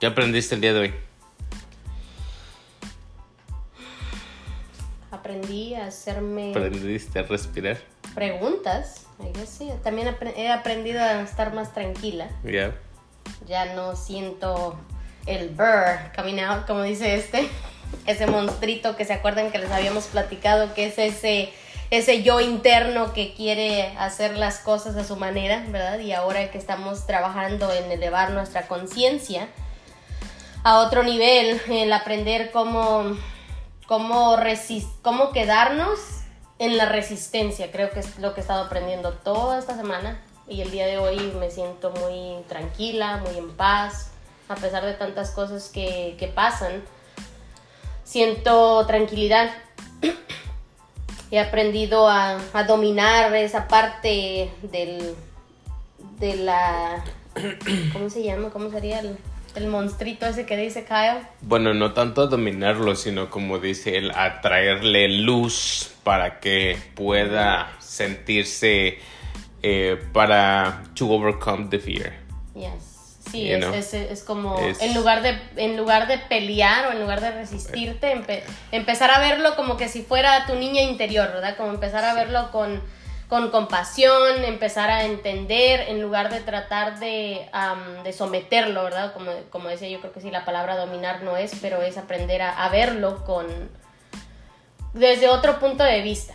¿Qué aprendiste el día de hoy? Aprendí a hacerme ¿Aprendiste a respirar? preguntas. Sí. También he aprendido a estar más tranquila. Ya. Ya no siento el burr coming out, como dice este. Ese monstruito que se acuerdan que les habíamos platicado, que es ese, ese yo interno que quiere hacer las cosas a su manera, ¿verdad? Y ahora que estamos trabajando en elevar nuestra conciencia a otro nivel, el aprender cómo, cómo, resis- cómo quedarnos en la resistencia, creo que es lo que he estado aprendiendo toda esta semana y el día de hoy me siento muy tranquila, muy en paz, a pesar de tantas cosas que, que pasan, siento tranquilidad. He aprendido a, a dominar esa parte del, de la... ¿Cómo se llama? ¿Cómo sería el, el monstruito ese que dice Kyle? Bueno, no tanto dominarlo, sino como dice él, atraerle luz para que pueda sentirse eh, para to overcome the fear. Yes. Sí, es, es, es como es- en lugar de en lugar de pelear o en lugar de resistirte, empe- empezar a verlo como que si fuera tu niña interior, ¿verdad? Como empezar a verlo con, con compasión, empezar a entender en lugar de tratar de, am, de someterlo, ¿verdad? Como, como decía, yo creo que sí, la palabra dominar no es, pero es aprender a, a verlo con desde otro punto de vista.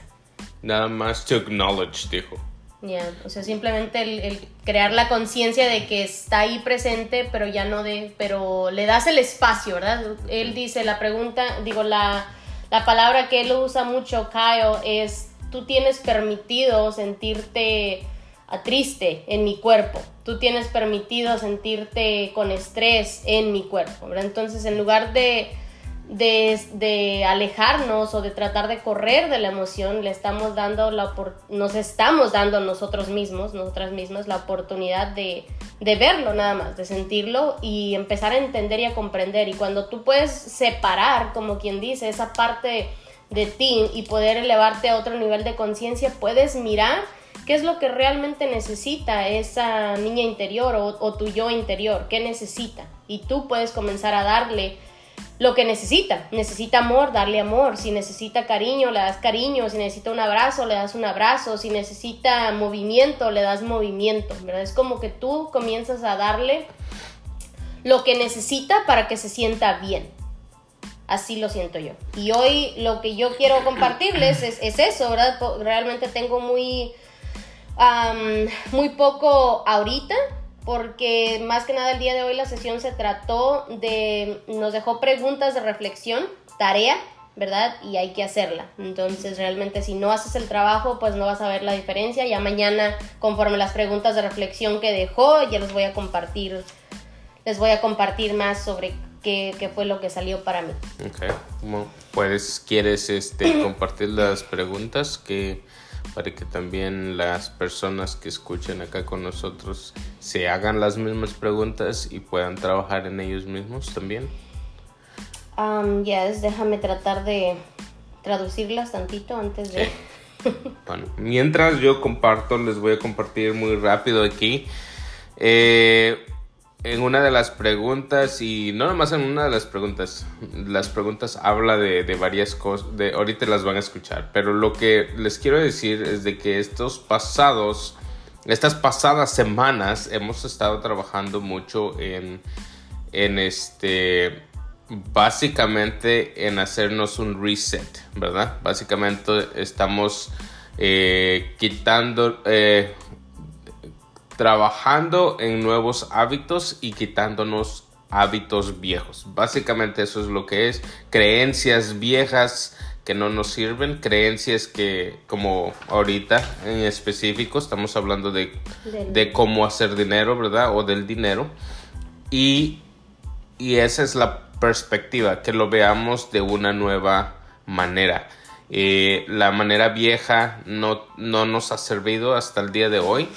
Nada más to acknowledge, dijo. Ya, o sea, simplemente el, el crear la conciencia de que está ahí presente, pero ya no de, pero le das el espacio, ¿verdad? Él dice, la pregunta, digo, la, la palabra que él usa mucho, Kyle, es, tú tienes permitido sentirte ah, triste en mi cuerpo, tú tienes permitido sentirte con estrés en mi cuerpo. Entonces, en lugar de de, alejarnos o de tratar de correr de la emoción, le estamos dando la nos estamos dando nosotros mismos, nosotras mismas, la oportunidad de, de verlo nada más, de sentirlo y empezar a entender y a comprender. Y cuando tú puedes separar, como quien dice, esa parte de ti y poder elevarte a otro nivel de conciencia, puedes mirar qué es lo que realmente necesita esa niña interior o, tu yo interior, qué necesita. Y tú puedes comenzar a darle lo que necesita. Necesita amor, darle amor. Si necesita cariño, le das cariño. Si necesita un abrazo, le das un abrazo. Si necesita movimiento, le das movimiento. ¿verdad? Es como que tú comienzas a darle lo que necesita para que se sienta bien. Así lo siento yo. Y hoy lo que yo quiero compartirles es, es eso, ¿verdad? Realmente tengo muy, muy poco ahorita, porque más que nada el día de hoy la sesión se trató de, nos dejó preguntas de reflexión, tarea, ¿verdad? Y hay que hacerla. Entonces realmente si no haces el trabajo, pues no vas a ver la diferencia. Ya mañana, conforme las preguntas de reflexión que dejó, ya les voy a compartir, les voy a compartir más sobre qué, qué fue lo que salió para mí. Ok. Bueno, pues quieres este, compartir las preguntas que para que también las personas que escuchen acá con nosotros se hagan las mismas preguntas y puedan trabajar en ellos mismos también. Um, yes, déjame tratar de traducirlas tantito antes de... Bueno, mientras yo comparto, les voy a compartir muy rápido aquí. eh, en una de las preguntas, y no nomás en una de las preguntas, las preguntas habla de, varias cosas, de, ahorita las van a escuchar, pero lo que les quiero decir es de que estos pasados, estas pasadas semanas hemos estado trabajando mucho en, en este, básicamente en hacernos un reset, ¿verdad? Básicamente estamos eh, quitando, eh, trabajando en nuevos hábitos y quitándonos hábitos viejos. Básicamente eso es lo que es. Creencias viejas que no nos sirven, creencias que como ahorita en específico estamos hablando de, cómo hacer dinero, ¿verdad? O del dinero. Y, y esa es la perspectiva, que lo veamos de una nueva manera. Eh, la manera vieja no, no nos ha servido hasta el día de hoy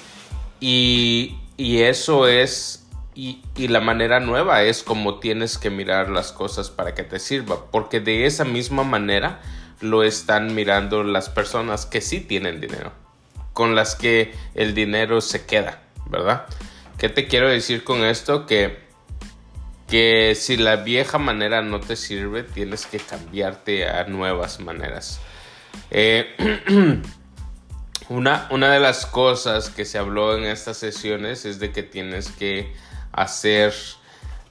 y, eso es, y, y la manera nueva es como tienes que mirar las cosas para que te sirva, porque de esa misma manera lo están mirando las personas que sí tienen dinero, con las que el dinero se queda, ¿verdad? ¿Qué te quiero decir con esto? Que que si la vieja manera no te sirve, tienes que cambiarte a nuevas maneras. Eh, una, una de las cosas que se habló en estas sesiones es de que tienes que hacer,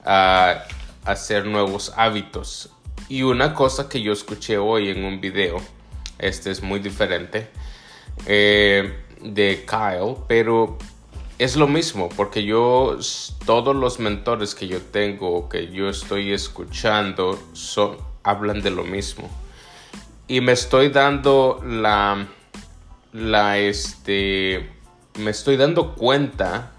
ah, hacer nuevos hábitos. Y una cosa que yo escuché hoy en un video, este es muy diferente, eh, de Kyle, pero es lo mismo, porque yo, todos los mentores que yo tengo, que yo estoy escuchando, son, hablan de lo mismo. Y me estoy dando la, la, este, me estoy dando cuenta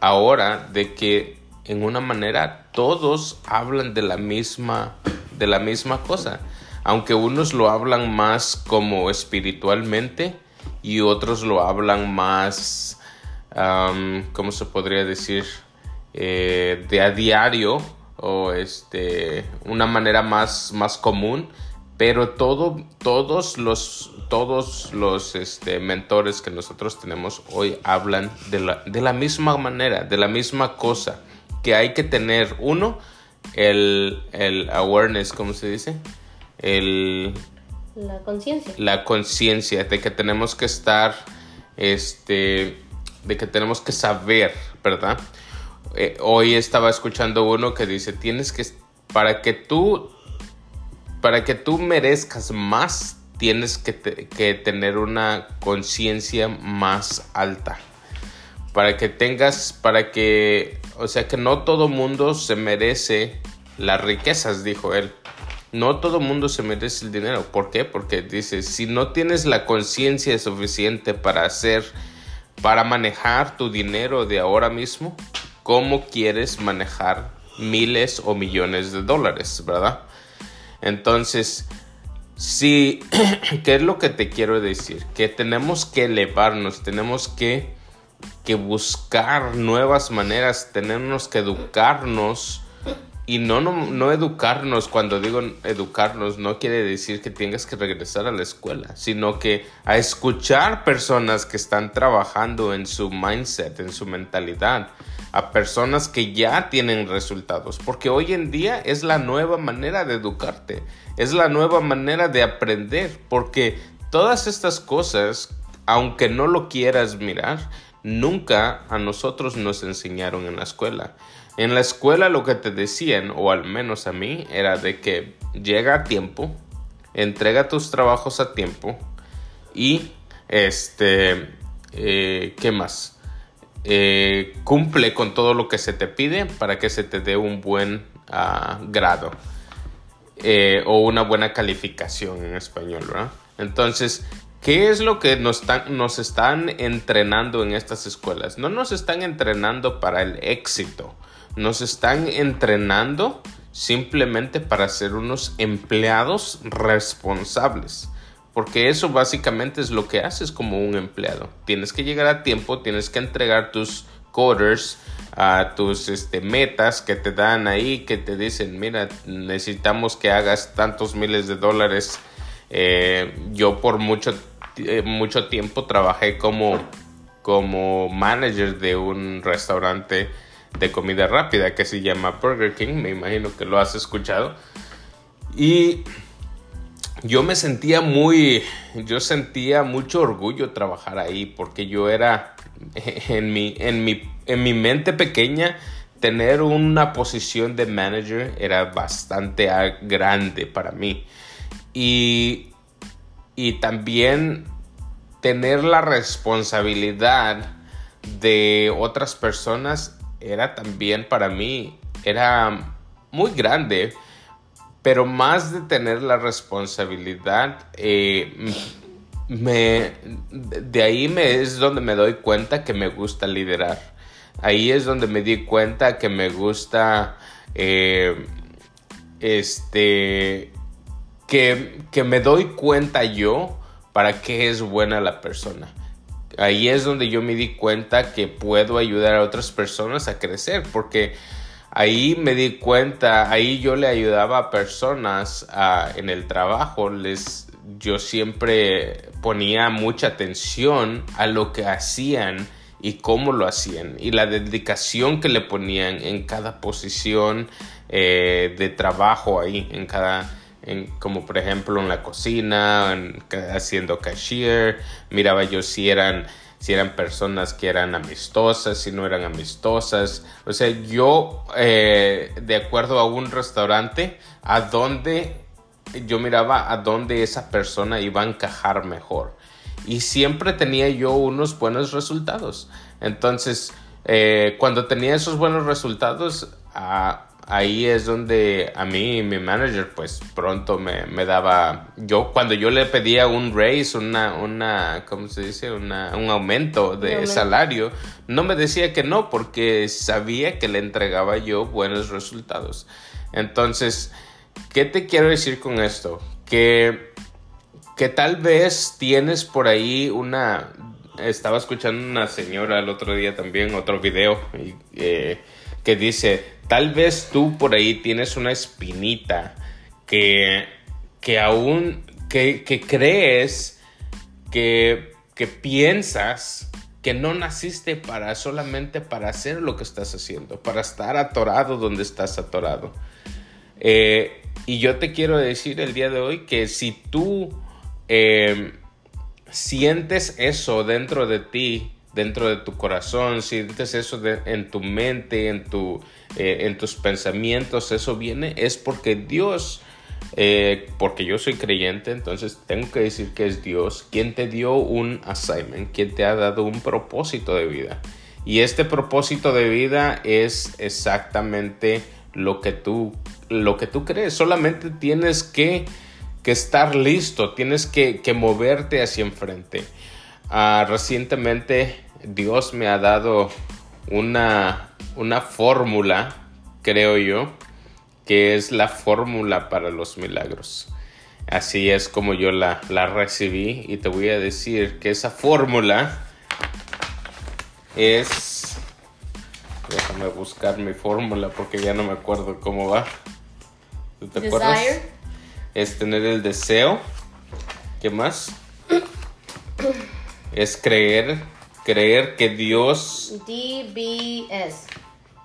ahora de que en una manera todos hablan de la misma, de la misma cosa. Aunque unos lo hablan más como espiritualmente y otros lo hablan más ¿cómo se podría decir? Eh, de a diario o este, una manera más, más común, pero todo, todos los, todos los este, mentores que nosotros tenemos hoy hablan de la, de la misma manera, de la misma cosa, que hay que tener uno, el, el awareness, ¿cómo se dice? El, la conciencia. La conciencia de que tenemos que estar, este, de que tenemos que saber, ¿verdad? Eh, hoy estaba escuchando uno que dice, tienes que, para que tú, para que tú merezcas más, tienes que, tener una conciencia más alta. Para que tengas, para que, o sea, que no todo mundo se merece las riquezas, dijo él. No todo mundo se merece el dinero. ¿Por qué? Porque dice, si no tienes la conciencia suficiente para hacer para manejar tu dinero de ahora mismo, cómo quieres manejar miles o millones de dólares, ¿verdad? Entonces, sí, ¿qué es lo que te quiero decir? Que tenemos que elevarnos, tenemos que, que buscar nuevas maneras, tenemos que educarnos y no, no, educarnos, cuando digo educarnos, no quiere decir que tengas que regresar a la escuela, sino que a escuchar personas que están trabajando en su mindset, en su mentalidad, a personas que ya tienen resultados, porque hoy en día es la nueva manera de educarte, es la nueva manera de aprender, porque todas estas cosas, aunque no lo quieras mirar, nunca a nosotros nos enseñaron en la escuela. En la escuela lo que te decían, o al menos a mí, era de que llega a tiempo, entrega tus trabajos a tiempo y este, eh, ¿qué más? Eh, cumple con todo lo que se te pide para que se te dé un buen ah, grado eh, o una buena calificación en español, ¿verdad? Entonces, ¿qué es lo que nos, nos están entrenando en estas escuelas? No nos están entrenando para el éxito nos están entrenando simplemente para ser unos empleados responsables. Porque eso básicamente es lo que haces como un empleado. Tienes que llegar a tiempo, tienes que entregar tus coders, a tus este, metas que te dan ahí, que te dicen, mira, necesitamos que hagas tantos miles de dólares. Eh, yo por mucho, eh, mucho tiempo trabajé como, como manager de un restaurante de comida rápida que se llama Burger King, me imagino que lo has escuchado. Y yo me sentía muy, yo sentía mucho orgullo trabajar ahí porque yo era, en mi, en mi, en mi mente pequeña, tener una posición de manager era bastante grande para mí. Y, y también tener la responsabilidad de otras personas era también para mí, era muy grande, pero más de tener la responsabilidad, eh, me, de ahí me, es donde me doy cuenta que me gusta liderar. Ahí es donde me di cuenta que me gusta, eh, este, que, que me doy cuenta yo para qué es buena la persona ahí es donde yo me di cuenta que puedo ayudar a otras personas a crecer, porque ahí me di cuenta, ahí yo le ayudaba a personas en el trabajo, les, yo siempre ponía mucha atención a lo que hacían y cómo lo hacían y la dedicación que le ponían en cada posición eh, de trabajo ahí, en cada, en, como por ejemplo en la cocina, haciendo cashier, miraba yo si eran si eran personas que eran amistosas, si no eran amistosas. O sea, yo, eh, de acuerdo a un restaurante, a dónde yo miraba a dónde esa persona iba a encajar mejor. Y siempre tenía yo unos buenos resultados. Entonces, eh, cuando tenía esos buenos resultados, ah, ahí es donde a mí mi manager pues pronto me, me, daba yo cuando yo le pedía un raise una una cómo se dice una, un aumento de salario no me decía que no porque sabía que le entregaba yo buenos resultados. Entonces qué te quiero decir con esto que que tal vez tienes por ahí una estaba escuchando una señora el otro día también otro video eh, que dice Tal vez tú por ahí tienes una espinita que, que aún, que, crees, que, que piensas que no naciste para solamente para hacer lo que estás haciendo, para estar atorado donde estás atorado. Eh, y yo te quiero decir el día de hoy que si tú eh, sientes eso dentro de ti, dentro de tu corazón, sientes eso en tu mente, en, tu, eh, en tus pensamientos, eso viene, es porque Dios, eh, porque yo soy creyente, entonces tengo que decir que es Dios quien te dio un assignment, quien te ha dado un propósito de vida. Y este propósito de vida es exactamente lo que tú, lo que tú crees. Solamente tienes que, que estar listo, tienes que, que moverte hacia enfrente. Ah, recientemente Dios me ha dado una, una fórmula, creo yo, que es la fórmula para los milagros. Así es como yo la, la recibí y te voy a decir que esa fórmula es... Déjame buscar mi fórmula porque ya no me acuerdo cómo va. ¿Te acuerdas? Es tener el deseo. ¿Qué más? Es creer, creer que Dios... DBS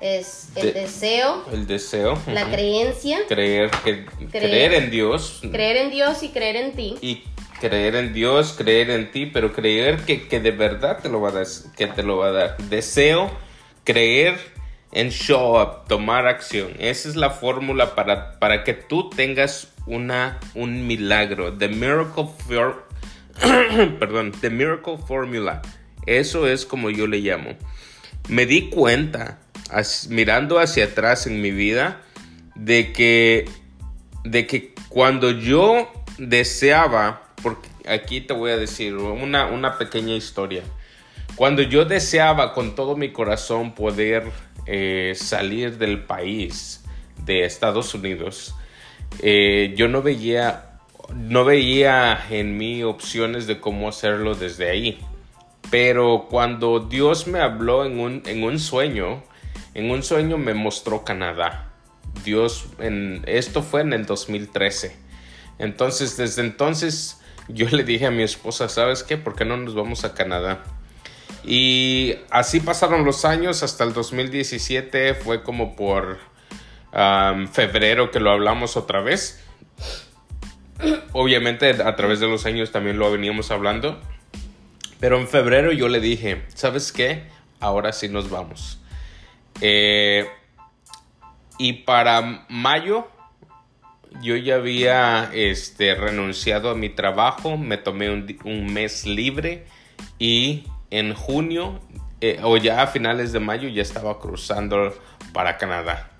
es el deseo, el deseo, la creencia, creer que creer, en Dios, creer en Dios y creer en ti y creer en Dios, creer en ti, pero creer que, que de verdad te lo va a dar, que te lo va a dar. Deseo, creer en show up, tomar acción. Esa es la fórmula para, para que tú tengas una, un milagro. The miracle for, perdón, The Miracle Formula. Eso es como yo le llamo. Me di cuenta, mirando hacia atrás en mi vida, de que, de que cuando yo deseaba, porque aquí te voy a decir una, una pequeña historia. Cuando yo deseaba con todo mi corazón poder eh, salir del país, de Estados Unidos, eh, yo no veía no veía en mí opciones de cómo hacerlo desde ahí. Pero cuando Dios me habló en un, en un sueño, en un sueño me mostró Canadá. Dios, en, esto fue en el 2013. Entonces, desde entonces, yo le dije a mi esposa, ¿sabes qué? ¿Por qué no nos vamos a Canadá? Y así pasaron los años hasta el 2017, fue como por febrero que lo hablamos otra vez obviamente a través de los años también lo veníamos hablando. Pero en febrero yo le dije, ¿sabes qué? Ahora sí nos vamos. Eh, y para mayo yo ya había este, renunciado a mi trabajo, me tomé un, mes libre y en junio eh, o ya a finales de mayo ya estaba cruzando para Canadá.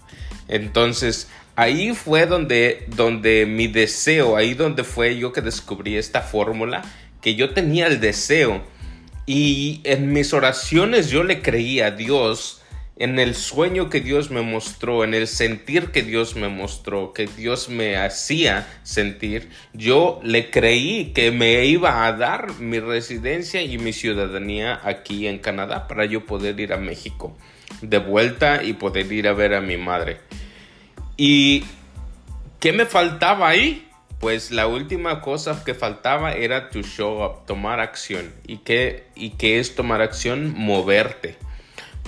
Entonces ahí fue donde, donde mi deseo, ahí donde fue yo que descubrí esta fórmula, que yo tenía el deseo. Y en mis oraciones yo le creía a Dios, en el sueño que Dios me mostró, en el sentir que Dios me mostró, que Dios me hacía sentir, yo le creí que me iba a dar mi residencia y mi ciudadanía aquí en Canadá para yo poder ir a México de vuelta y poder ir a ver a mi madre. ¿Y qué me faltaba ahí? pues la última cosa que faltaba era to show up, tomar acción. ¿Y qué, ¿Y qué es tomar acción? Moverte.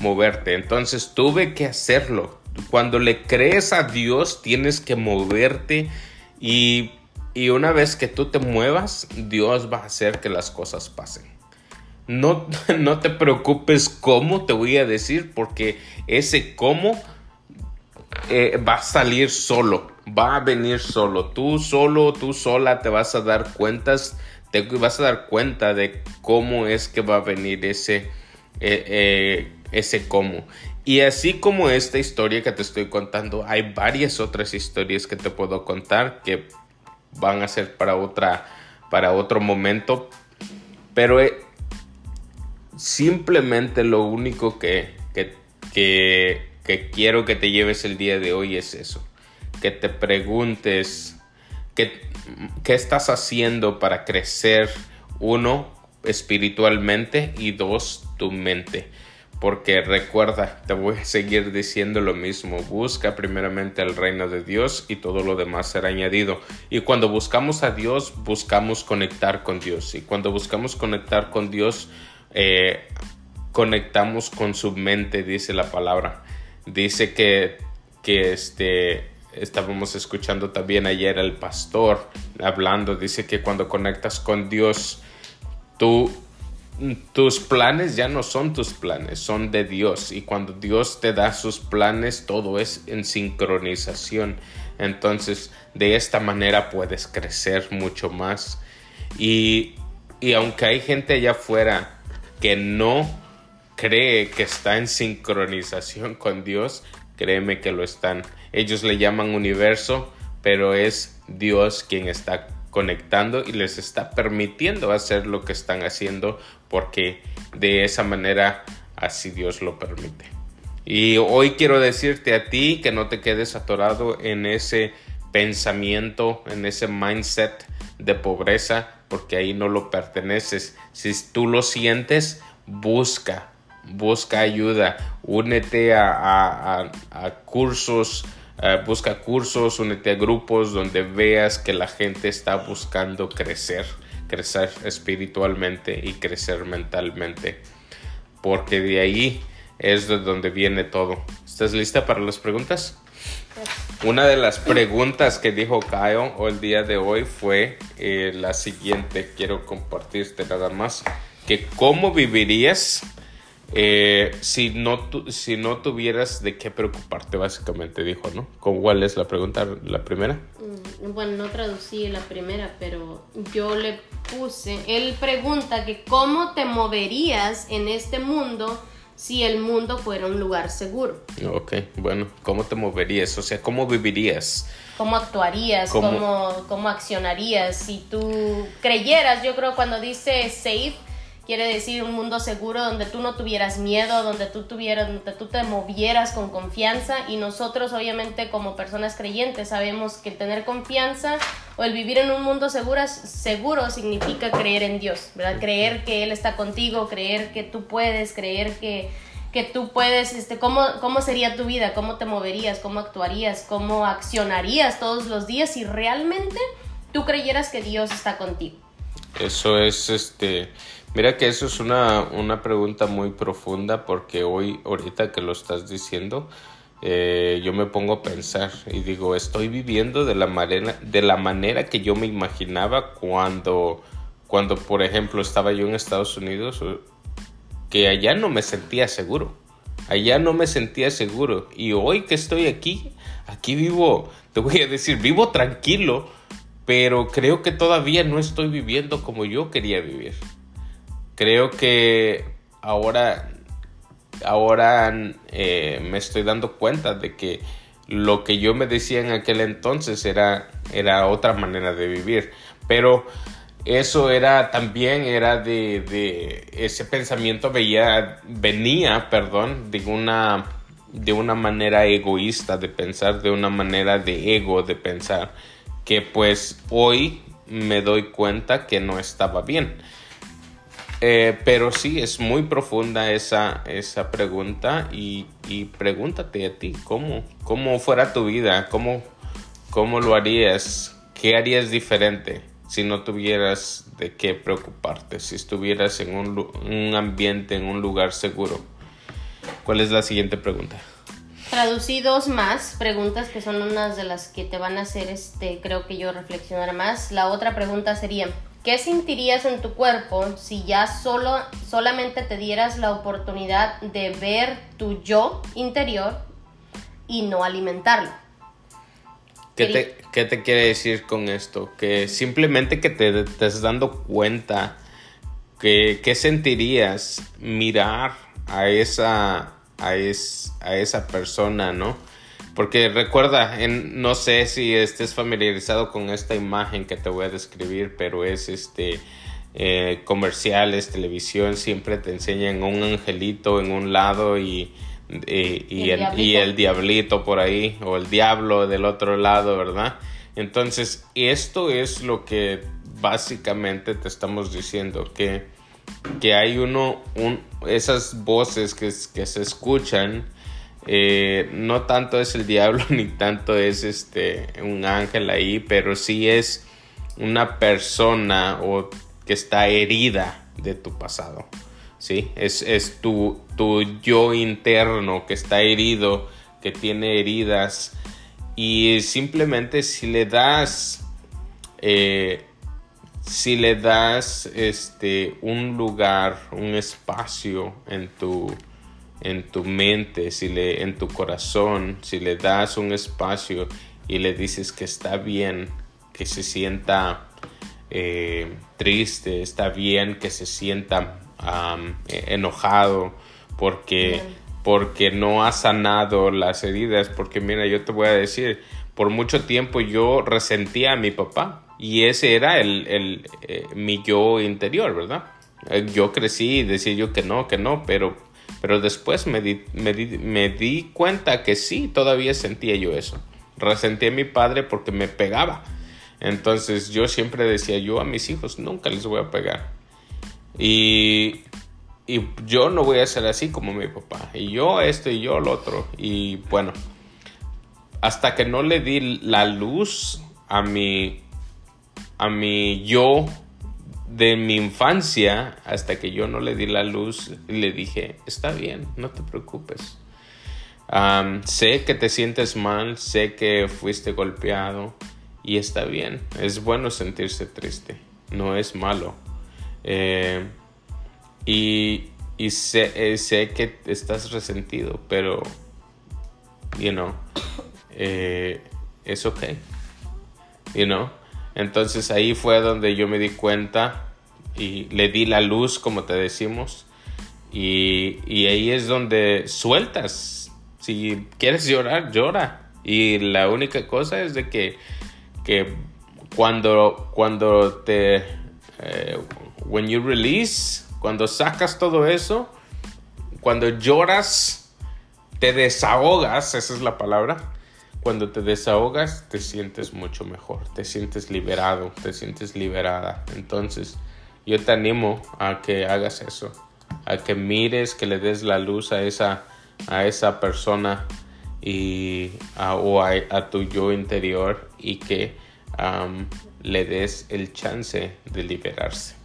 Moverte. Entonces tuve que hacerlo. Cuando le crees a Dios, tienes que moverte y, y una vez que tú te muevas, Dios va a hacer que las cosas pasen. No, no te preocupes cómo te voy a decir, porque ese cómo eh, va a salir solo, va a venir solo. Tú solo, tú sola te vas a dar cuentas, te vas a dar cuenta de cómo es que va a venir ese, eh, eh, ese cómo. Y así como esta historia que te estoy contando, hay varias otras historias que te puedo contar que van a ser para otra, para otro momento. Pero simplemente lo único que, que, que quiero que te lleves el día de hoy es eso. Que te preguntes qué, qué estás haciendo para crecer, uno, espiritualmente y dos, tu mente. Porque recuerda, te voy a seguir diciendo lo mismo. Busca primeramente el reino de Dios y todo lo demás será añadido. Y cuando buscamos a Dios, buscamos conectar con Dios. Y cuando buscamos conectar con Dios, eh, conectamos con su mente, dice la palabra. Dice que, que este, estábamos escuchando también ayer al pastor hablando, dice que cuando conectas con Dios, tú, tus planes ya no son tus planes, son de Dios. Y cuando Dios te da sus planes, todo es en sincronización. Entonces, de esta manera puedes crecer mucho más. Y, y aunque hay gente allá afuera que no cree que está en sincronización con Dios, créeme que lo están. Ellos le llaman universo, pero es Dios quien está conectando y les está permitiendo hacer lo que están haciendo porque de esa manera así Dios lo permite. Y hoy quiero decirte a ti que no te quedes atorado en ese pensamiento, en ese mindset de pobreza, porque ahí no lo perteneces. Si tú lo sientes, busca, busca ayuda, únete a, cursos, eh, busca cursos, únete a grupos donde veas que la gente está buscando crecer, crecer espiritualmente y crecer mentalmente, porque de ahí es de donde viene todo. ¿Estás lista para las preguntas? Una de las preguntas que dijo Kyle el día de hoy fue eh, la siguiente, quiero compartirte nada más, que cómo vivirías eh, si, no si no tuvieras de qué preocuparte, básicamente dijo, ¿no? ¿Cuál es la pregunta, la primera? Mm, bueno, no traducí la primera, pero yo le puse, él pregunta que cómo te moverías en este mundo si el mundo fuera un lugar seguro. Ok, bueno, ¿cómo te moverías? O sea, ¿cómo vivirías? ¿Cómo actuarías? ¿Cómo, cómo, cómo accionarías? Si tú creyeras, yo creo cuando dice safe, quiere decir un mundo seguro donde tú no tuvieras miedo, donde tú tuvieras, donde tú te movieras con confianza y nosotros obviamente como personas creyentes sabemos que tener confianza o el vivir en un mundo seguro, seguro significa creer en Dios, ¿verdad? Creer que Él está contigo, creer que tú puedes, creer que, que tú puedes, este, ¿cómo, ¿cómo sería tu vida? ¿Cómo te moverías? ¿Cómo actuarías? ¿Cómo accionarías todos los días si realmente tú creyeras que Dios está contigo? Eso es este Mira que eso es una, pregunta muy profunda porque hoy, ahorita que lo estás diciendo, eh, yo me pongo a pensar y digo, estoy viviendo de la manera, de la manera que yo me imaginaba cuando, cuando, por ejemplo, estaba yo en Estados Unidos, que allá no me sentía seguro. Allá no me sentía seguro. Y hoy que estoy aquí, aquí vivo, te voy a decir, vivo tranquilo, pero creo que todavía no estoy viviendo como yo quería vivir creo que ahora, ahora eh, me estoy dando cuenta de que lo que yo me decía en aquel entonces era, era otra manera de vivir. Pero eso era también, era de, de ese pensamiento veía, venía, perdón, de una, de una manera egoísta de pensar, de una manera de ego de pensar, que pues hoy me doy cuenta que no estaba bien. Eh, pero sí, es muy profunda esa, esa pregunta y, y, pregúntate a ti, ¿cómo, cómo fuera tu vida? ¿Cómo, cómo lo harías? ¿qué harías diferente si no tuvieras de qué preocuparte? Si estuvieras en un, un ambiente, en un lugar seguro. ¿Cuál es la siguiente pregunta? Traducí dos más preguntas que son unas de las que te van a hacer, este, creo que yo reflexionar más. La otra pregunta sería, ¿qué sentirías en tu cuerpo si ya solo, solamente te dieras la oportunidad de ver tu yo interior y no alimentarlo? ¿Qué te, ¿Qué te, quiere decir con esto? Que simplemente que te estés dando cuenta que qué sentirías mirar a esa a, a esa persona, ¿no? Porque recuerda, en, no sé si estés familiarizado con esta imagen que te voy a describir, pero es este eh, comerciales, televisión, siempre te enseñan un angelito en un lado y, y, el, y, el, diablito por ahí, o el diablo del otro lado, ¿verdad? Entonces, esto es lo que básicamente te estamos diciendo, que que hay uno, un, esas voces que, que se escuchan, eh, no tanto es el diablo ni tanto es este un ángel ahí, pero sí es una persona o que está herida de tu pasado. ¿sí? Es, es tu, tu, yo interno que está herido, que tiene heridas. Y simplemente si le das eh, si le das este un lugar, un espacio en tu en tu mente, si le en tu corazón, si le das un espacio y le dices que está bien, que se sienta eh, triste, está bien que se sienta enojado porque porque no ha sanado las heridas, porque mira, yo te voy a decir, por mucho tiempo yo resentía a mi papá y ese era el, el eh, mi yo interior, ¿verdad? Eh, yo crecí y decía yo que no, que no, pero, pero después me di, me, di, me di cuenta que sí, todavía sentía yo eso. Resentí a mi padre porque me pegaba. Entonces yo siempre decía, yo a mis hijos nunca les voy a pegar. Y, y yo no voy a ser así como mi papá. Y yo esto y yo lo otro. Y bueno, hasta que no le di la luz a mi a mi yo de mi infancia hasta que yo no le di la luz y le dije, está bien, no te preocupes. sé que te sientes mal, sé que fuiste golpeado y está bien, es bueno sentirse triste, no es malo. Eh, y, y sé, eh, sé, que estás resentido, pero, you know, eh, es ok, you know. Entonces ahí fue donde yo me di cuenta y le di la luz, como te decimos. Y, ahí es donde sueltas. Si quieres llorar, llora. Y la única cosa es de que, que cuando, cuando te... Eh, when you release, cuando sacas todo eso, cuando lloras, te desahogas, esa es la palabra cuando te desahogas te sientes mucho mejor, te sientes liberado, te sientes liberada. Entonces yo te animo a que hagas eso, a que mires, que le des la luz a esa, a esa persona y o a, tu yo interior y que le des el chance de liberarse.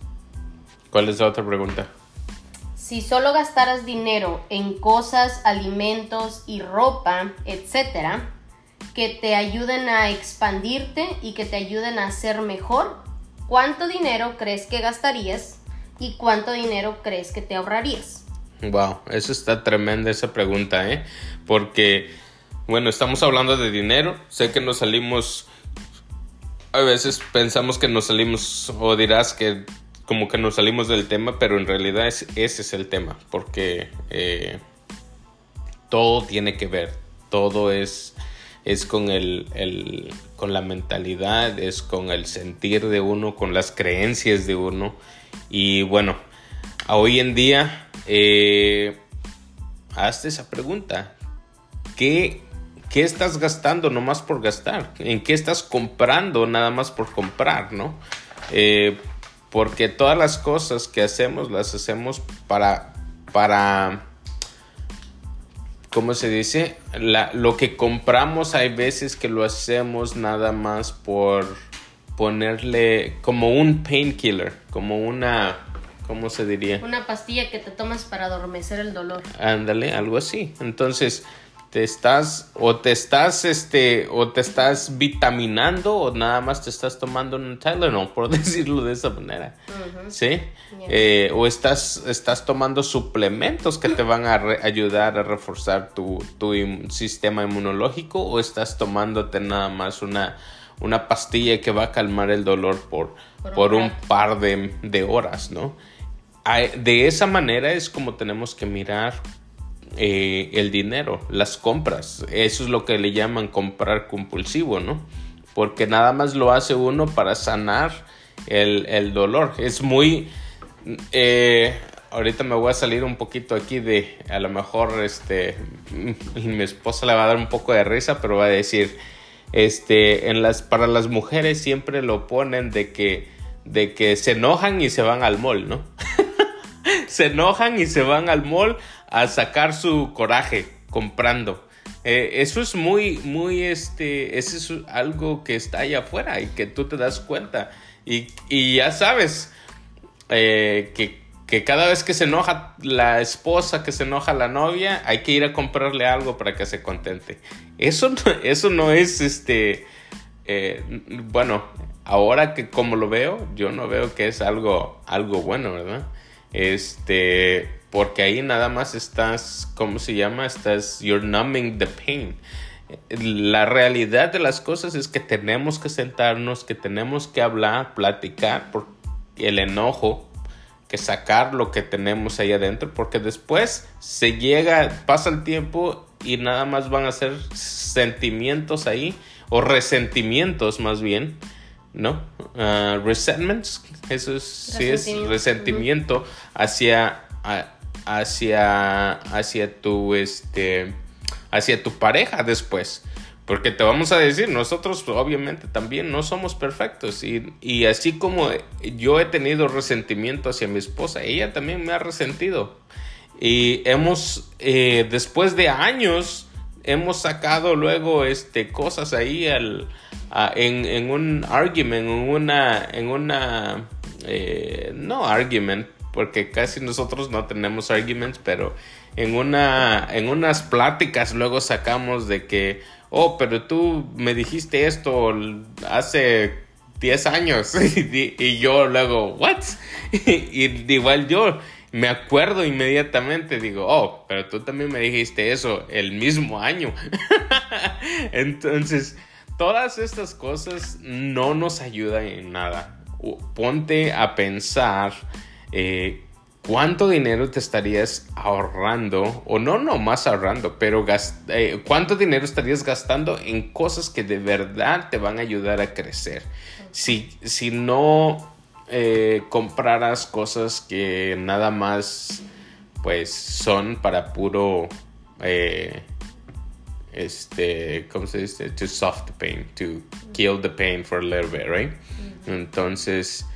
¿Cuál es la otra pregunta? Si solo gastaras dinero en cosas, alimentos y ropa, etcétera, que te ayuden a expandirte y que te ayuden a ser mejor, ¿cuánto dinero crees que gastarías y cuánto dinero crees que te ahorrarías? Wow, eso está tremenda esa pregunta, ¿eh? Porque, bueno, estamos hablando de dinero, sé que nos salimos, a veces pensamos que nos salimos, o dirás que como que nos salimos del tema, pero en realidad ese es el tema, porque eh, todo tiene que ver, todo es es con, el, con la mentalidad, es con el sentir de uno, con las creencias de uno. Y bueno, hoy en día, eh, hazte esa pregunta. ¿Qué, ¿Qué estás gastando nomás por gastar? ¿En qué estás comprando nada más por comprar, no? Eh, porque todas las cosas que hacemos las hacemos para, para ¿cómo se dice? lo que compramos hay veces que lo hacemos nada más por, ponerle como un painkiller, como una, ¿cómo se diría? Una pastilla que te tomas para adormecer el dolor. Ándale, algo así. Entonces, te estás o te estás este o te estás vitaminando o nada más te estás tomando un Tylenol por decirlo de esa manera. Sí eh, o estás estás tomando suplementos que te van a ayudar a reforzar tu, tu sistema inmunológico o estás tomándote nada más una una pastilla que va a calmar el dolor por, por, un, par de, de horas no de esa manera es como tenemos que mirar eh, el dinero, las compras. Eso es lo que le llaman comprar compulsivo, ¿no? Porque nada más lo hace uno para sanar el, dolor. Es muy... Eh, ahorita me voy a salir un poquito aquí de, a lo mejor, este, mi esposa le va a dar un poco de risa, pero va a decir, este, en las, para las mujeres siempre lo ponen de que, de que se enojan y se van al mall, ¿no? se enojan y se van al mall a sacar su coraje comprando. Eh, eso es muy, muy, este, eso es algo que está allá afuera y que tú te das cuenta. Y, ya sabes eh, que, cada vez que se enoja la esposa, que se enoja la novia, hay que ir a comprarle algo para que se contente. Eso, eso no es, este, eh, bueno, ahora que como lo veo, yo no veo que es algo, algo bueno, ¿verdad? Este, porque ahí nada más estás, ¿cómo se llama? Estás, you're numbing the pain. La realidad de las cosas es que tenemos que sentarnos, que tenemos que hablar, platicar, por el enojo, que sacar lo que tenemos ahí adentro, porque después se llega, pasa el tiempo y nada más van a ser sentimientos ahí, o resentimientos más bien, ¿no? Uh, resentments, eso es, sí es resentimiento hacia, hacia, hacia tu, este, hacia tu pareja después. Porque te vamos a decir, nosotros obviamente también no somos perfectos y, y, así como yo he tenido resentimiento hacia mi esposa, ella también me ha resentido. Y hemos, eh, después de años, hemos sacado luego este, cosas ahí al, en, en, un argument, en una, en una, eh, no argument, porque casi nosotros no tenemos arguments, pero en, una, en unas pláticas luego sacamos de que, oh, pero tú me dijiste esto hace 10 años y, y yo luego, ¿what? y igual yo me acuerdo inmediatamente, digo, oh, pero tú también me dijiste eso el mismo año. Entonces, todas estas cosas no nos ayudan en nada. Ponte a pensar eh, cuánto dinero te estarías ahorrando, o no no más ahorrando, pero eh, cuánto dinero estarías gastando en cosas que de verdad te van a ayudar a crecer. Si, si no eh, compraras cosas que nada más pues son para puro eh, este cómo se dice to soft the pain to kill the pain for a little bit right entonces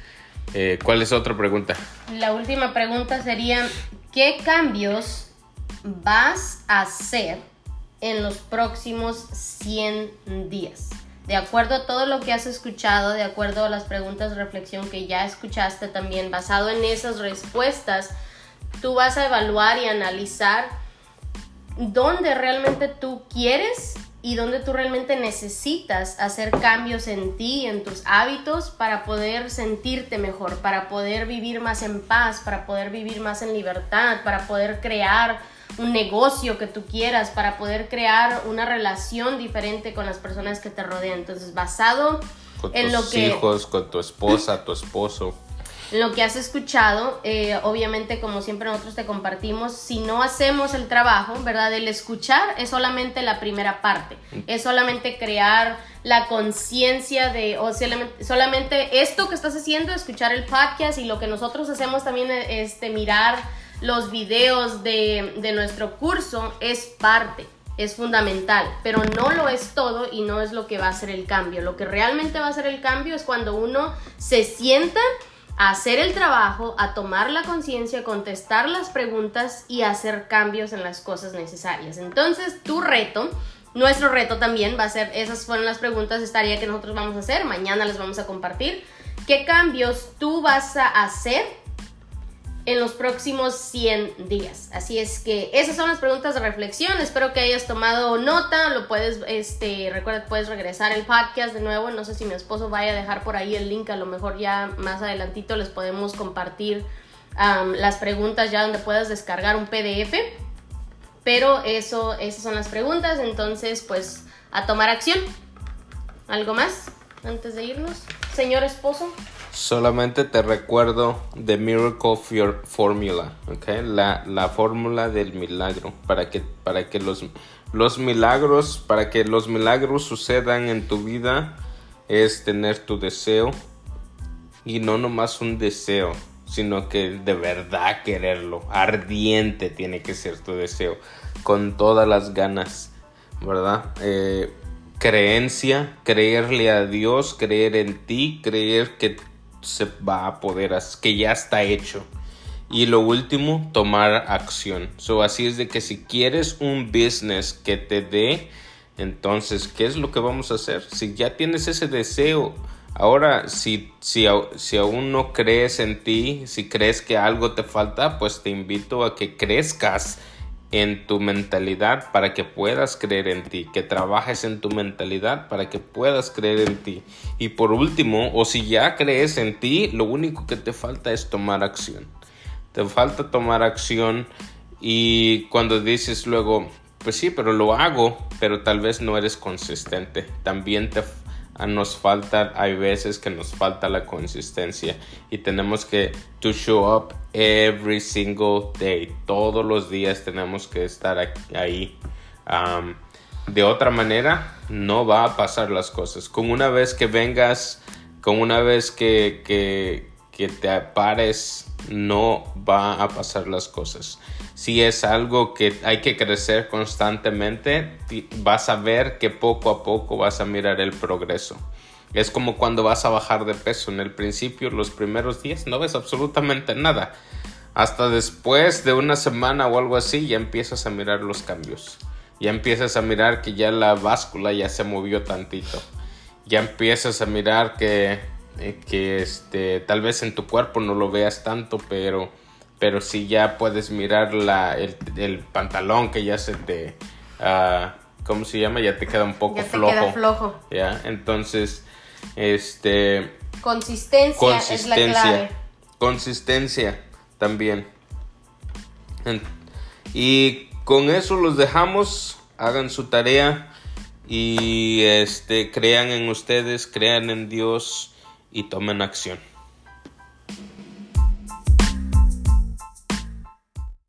eh, ¿cuál es otra pregunta? la última pregunta sería ¿qué cambios vas a hacer en los próximos 100 días? De acuerdo a todo lo que has escuchado, de acuerdo a las preguntas de reflexión que ya escuchaste también, basado en esas respuestas, tú vas a evaluar y analizar dónde realmente tú quieres y dónde tú realmente necesitas hacer cambios en ti, en tus hábitos, para poder sentirte mejor, para poder vivir más en paz, para poder vivir más en libertad, para poder crear un negocio que tú quieras, para poder crear una relación diferente con las personas que te rodean. Entonces, basado en lo que... hijos, con tu esposa, tu esposo. Lo que has escuchado, eh, obviamente como siempre nosotros te compartimos, si no hacemos el trabajo, ¿verdad? El escuchar es solamente la primera parte, es solamente crear la conciencia de, o solamente esto que estás haciendo, escuchar el podcast y lo que nosotros hacemos también es este, mirar los videos de, de nuestro curso es parte, es fundamental, pero no lo es todo y no es lo que va a hacer el cambio. Lo que realmente va a hacer el cambio es cuando uno se sienta a hacer el trabajo, a tomar la conciencia, contestar las preguntas y hacer cambios en las cosas necesarias. Entonces, tu reto nuestro reto también va a ser, esas fueron las preguntas, estaría que nosotros vamos a hacer, mañana les vamos a compartir. ¿Qué cambios tú vas a hacer en los próximos 100 días. Así es que esas son las preguntas de reflexión. Espero que hayas tomado nota. Lo puedes, este, recuerda puedes regresar el podcast de nuevo. No sé si mi esposo vaya a dejar por ahí el link. A lo mejor ya más adelantito les podemos compartir las preguntas ya donde puedas descargar un PDF. Pero eso, esas son las preguntas. Entonces, pues, a tomar acción. ¿Algo más antes de irnos? Señor esposo. Solamente te recuerdo The Miracle Formula, ¿okay? la, la fórmula del milagro, para que, para que los, los milagros, para que los milagros sucedan en tu vida, es tener tu deseo y no nomás un deseo, sino que de verdad quererlo, ardiente tiene que ser tu deseo, con todas las ganas, ¿verdad? Eh, creencia, creerle a Dios, creer en ti, creer que se va a poder, que ya está hecho. Y lo último, tomar acción. So, así es de que si quieres un business que te dé, entonces, ¿qué es lo que vamos a hacer? Si ya tienes ese deseo, ahora, si, si, si aún no crees en ti, si crees que algo te falta, pues te invito a que crezcas en tu mentalidad para que puedas creer en ti, que trabajes en tu mentalidad para que puedas creer en ti. Y por último, o si ya crees en ti, lo único que te falta es tomar acción. Te falta tomar acción y cuando dices luego, pues sí, pero lo hago, pero tal vez no eres consistente. También te nos falta, hay veces que nos falta la consistencia y tenemos que to show up every single day. Todos los días tenemos que estar ahí. de otra manera, no va a pasar las cosas. Con una vez que vengas, con una vez que, que, que te pares, no va a pasar las cosas. Si es algo que hay que crecer constantemente, vas a ver que poco a poco vas a mirar el progreso. Es como cuando vas a bajar de peso. En el principio, los primeros días, no ves absolutamente nada. Hasta después de una semana o algo así, ya empiezas a mirar los cambios. Ya empiezas a mirar que ya la báscula ya se movió tantito. Ya empiezas a mirar que, eh, que este, tal vez en tu cuerpo no lo veas tanto, pero, pero sí ya puedes mirar la, el, pantalón que ya se te... Uh, ¿Cómo se llama? Ya te queda un poco ya te flojo. Queda flojo. Ya, entonces este. Consistencia, es la clave. Consistencia también. Y con eso los dejamos. Hagan su tarea. Y este crean en ustedes, crean en Dios y tomen acción.